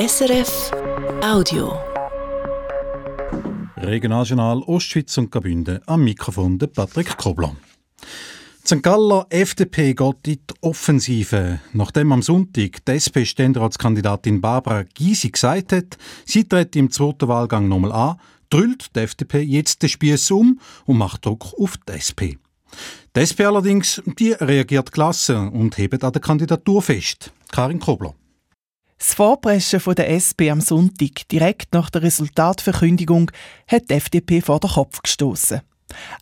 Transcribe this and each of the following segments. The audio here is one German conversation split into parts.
SRF Audio. Regionaljournal Ostschweiz und Gabünde am Mikrofon der Patrick Kobler. St. Galler FDP geht in die Offensive. Nachdem am Sonntag die SP-Ständeratskandidatin Barbara Gysi gesagt hat, sie tritt im zweiten Wahlgang nochmal an, drüllt die FDP jetzt den Spieß um und macht Druck auf die SP. Die SP allerdings, die reagiert klasse und hebt an der Kandidatur fest. Karin Kobler. Das Vorpreschen der SP am Sonntag, direkt nach der Resultatverkündigung, hat die FDP vor den Kopf gestoßen.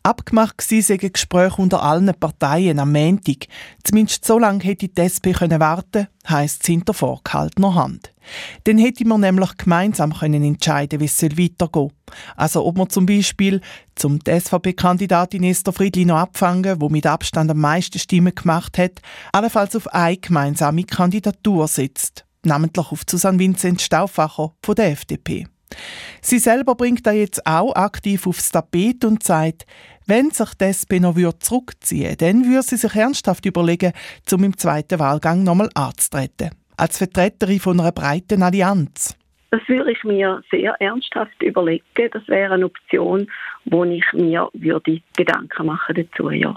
Abgemacht waren Gespräche unter allen Parteien am Montag. Zumindest so lange hätte die SP können warten heisst es hinter vorgehaltener Hand. Dann hätte man nämlich gemeinsam können entscheiden wie es weitergehen soll. Also ob man zum Beispiel zum SVP-Kandidatin Esther Friedli noch abfangen, wo mit Abstand am meisten Stimmen gemacht hat, allenfalls auf eine gemeinsame Kandidatur setzt. Namentlich auf Susanne Vincent Stauffacher von der FDP. Sie selber bringt da jetzt auch aktiv aufs Tapet und sagt, wenn sich die SP noch zurückziehen würde, dann würde sie sich ernsthaft überlegen, zum im zweiten Wahlgang nochmal anzutreten. Als Vertreterin von einer breiten Allianz. Das würde ich mir sehr ernsthaft überlegen. Das wäre eine Option, wo ich mir würde Gedanken machen dazu, ja.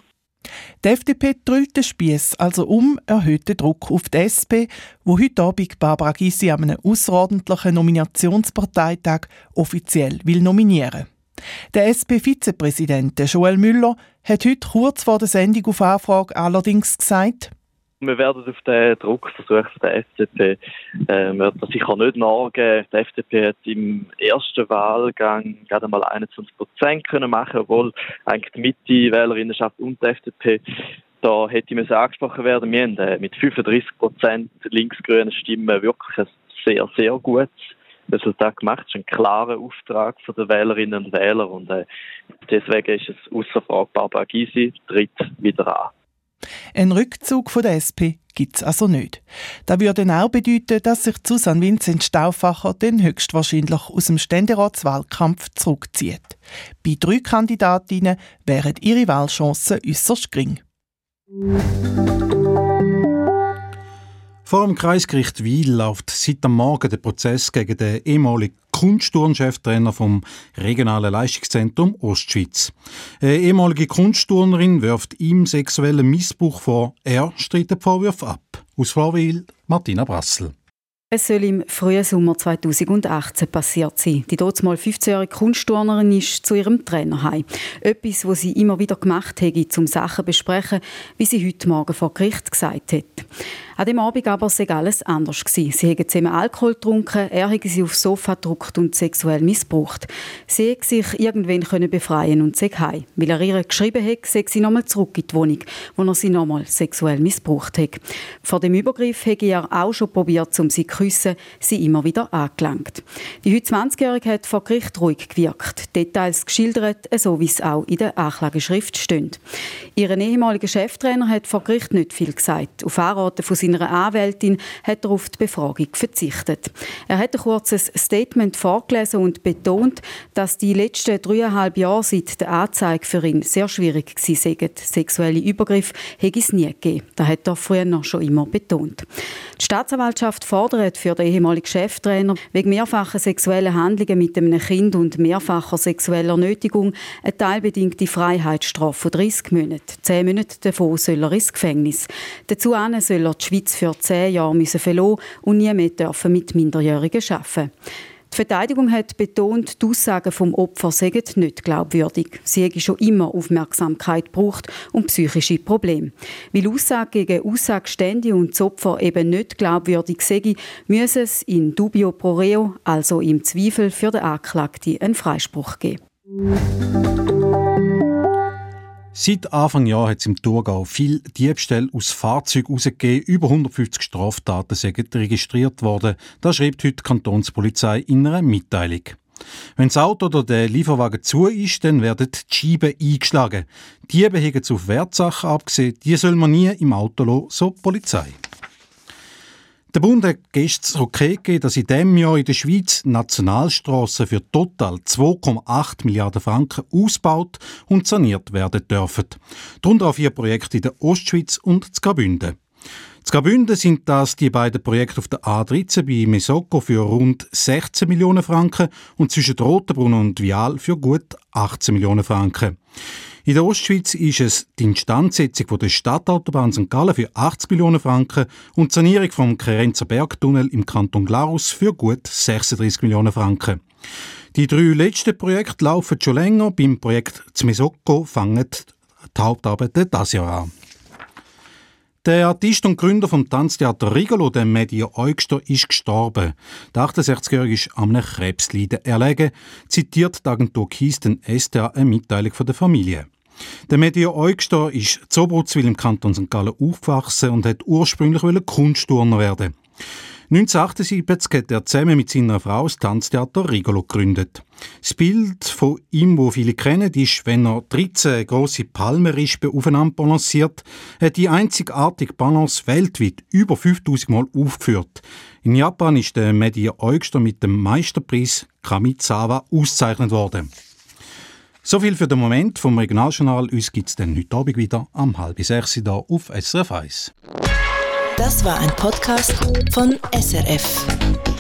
Die FDP drüllt den Spiess also um erhöhten Druck auf die SP, wo heute Abend Barbara Gysi an einem außerordentlichen Nominationsparteitag offiziell will nominieren. Der SP-Vizepräsident Joel Müller hat heute kurz vor der Sendung auf Anfrage allerdings gesagt, wir werden auf den Druck versuchen der FDP äh, wir das sicher nicht nachgeben. Die FDP hat im ersten Wahlgang gerade mal 21 Prozent können machen, obwohl eigentlich die Mitte-Wählerinnenschaft und die FDP da hätte müssen angesprochen werden. Wir haben äh, mit 35 Prozent linksgrünen Stimmen wirklich ein sehr, sehr gutes Resultat gemacht. Das ist ein klarer Auftrag für die Wählerinnen und Wähler und äh, deswegen ist es außer Frage, Barbara Gysi tritt wieder an. Ein Rückzug von der SP gibt es also nicht. Das würde auch bedeuten, dass sich Susanne Vincent Stauffacher dann höchstwahrscheinlich aus dem Ständeratswahlkampf zurückzieht. Bei drei Kandidatinnen wären ihre Wahlchancen äußerst gering. Vor dem Kreisgericht Wiel läuft seit am Morgen der Prozess gegen den ehemaligen Kunstturncheftrainer vom Regionalen Leistungszentrum Ostschweiz. Eine ehemalige Kunstturnerin wirft ihm sexuellen Missbrauch vor. Er streitet Vorwürfe ab. Aus Vorwil Martina Brassel. Es soll im frühen Sommer 2018 passiert sein. Die mal 15-jährige Kunstturnerin ist zu ihrem Trainer heim. Etwas, was sie immer wieder gemacht hat, um Sachen zu besprechen, wie sie heute Morgen vor Gericht gesagt hat. An dem Abend aber sei alles anders gewesen. Sie hätten zusammen Alkohol getrunken, er hätte sie aufs Sofa gedruckt und sexuell missbraucht. Sie hätte sich irgendwann können befreien und sei heim. Weil er ihr geschrieben hat, sei sie nochmal zurück in die Wohnung, wo er sie nochmal sexuell missbraucht hat. Vor dem Übergriff hätte er auch schon probiert, um sie zu küssen, sie immer wieder angelangt. Die heute 20-Jährige hat vor Gericht ruhig gewirkt. Details geschildert, so wie es auch in der Anklageschrift steht. Ihr ehemaliger Cheftrainer hat vor Gericht nicht viel gesagt. Auf Anraten von seiner Anwältin hat er auf die Befragung verzichtet. Er hat ein kurzes Statement vorgelesen und betont, dass die letzten dreieinhalb Jahre seit der Anzeige für ihn sehr schwierig gewesen seien. Sexuelle Übergriffe hätte es nie gegeben. Das hat er früher noch schon immer betont. Die Staatsanwaltschaft fordert für den ehemaligen Cheftrainer wegen mehrfacher sexueller Handlungen mit einem Kind und mehrfacher sexueller Nötigung eine teilbedingte Freiheitsstrafe von 30 Monaten. Zehn Monate davon soll er ins Gefängnis. Dazu soll er die Schweiz für zehn Jahre müssen verlassen und nie mehr dürfen mit Minderjährigen arbeiten. Die Verteidigung hat betont, die Aussagen vom Opfer seien nicht glaubwürdig. Sie hätten schon immer Aufmerksamkeit gebraucht und psychische Probleme. Weil Aussage gegen Aussage ständig und das Opfer eben nicht glaubwürdig seien, müsse es in dubio pro reo, also im Zweifel für den Anklagten, einen Freispruch geben. Seit Anfang Jahr hat es im Thurgau viel Diebstähle aus Fahrzeugen herausgegeben. Über 150 Straftaten sind registriert worden. Das schreibt heute die Kantonspolizei in einer Mitteilung. Wenn das Auto oder der Lieferwagen zu ist, dann werden die Scheiben eingeschlagen. Diebe haben auf Wertsachen abgesehen. Die soll man nie im Auto lassen, so die Polizei. Der Bund hat gestern okay gegeben, dass in diesem Jahr in der Schweiz Nationalstrassen für total 2,8 Milliarden Franken ausgebaut und saniert werden dürfen. Darunter auch vier Projekte in der Ostschweiz und in Graubünden. Zu Graubünden sind das die beiden Projekte auf der A13 bei Mesoko für rund 16 Millionen Franken und zwischen Rotenbrunn und Vial für gut 18 Millionen Franken. In der Ostschweiz ist es die Instandsetzung der Stadtautobahn St. Gallen für 80 Millionen Franken und die Sanierung vom Kerenzer Bergtunnel im Kanton Glarus für gut 36 Millionen Franken. Die drei letzten Projekte laufen schon länger. Beim Projekt Zmesoko fangen die Hauptarbeiten das Jahr an. Der Artist und Gründer vom Tanztheater Rigolo, der Media Eugster, ist gestorben. Der 68-Jährige ist am Krebsleiden erlegen, zitiert die Agentur Kies den SDA eine Mitteilung von der Familie. Der Media Eugster ist zu Brutzwil im Kanton St. Gallen aufgewachsen und hat ursprünglich Kunstturner werden. 1978 hat er zusammen mit seiner Frau das Tanztheater Rigolo gegründet. Das Bild von ihm, wo viele kennen, ist, wenn er 13 große Palmenrispen aufeinander balanciert, hat die einzigartige Balance weltweit über 5000 Mal aufgeführt. In Japan ist der Media Eugster mit dem Meisterpreis Kamizawa ausgezeichnet worden. So viel für den Moment vom Regionaljournal. Uns gibt es dann heute Abend wieder am halb sechs hier auf SRF 1. Das war ein Podcast von SRF.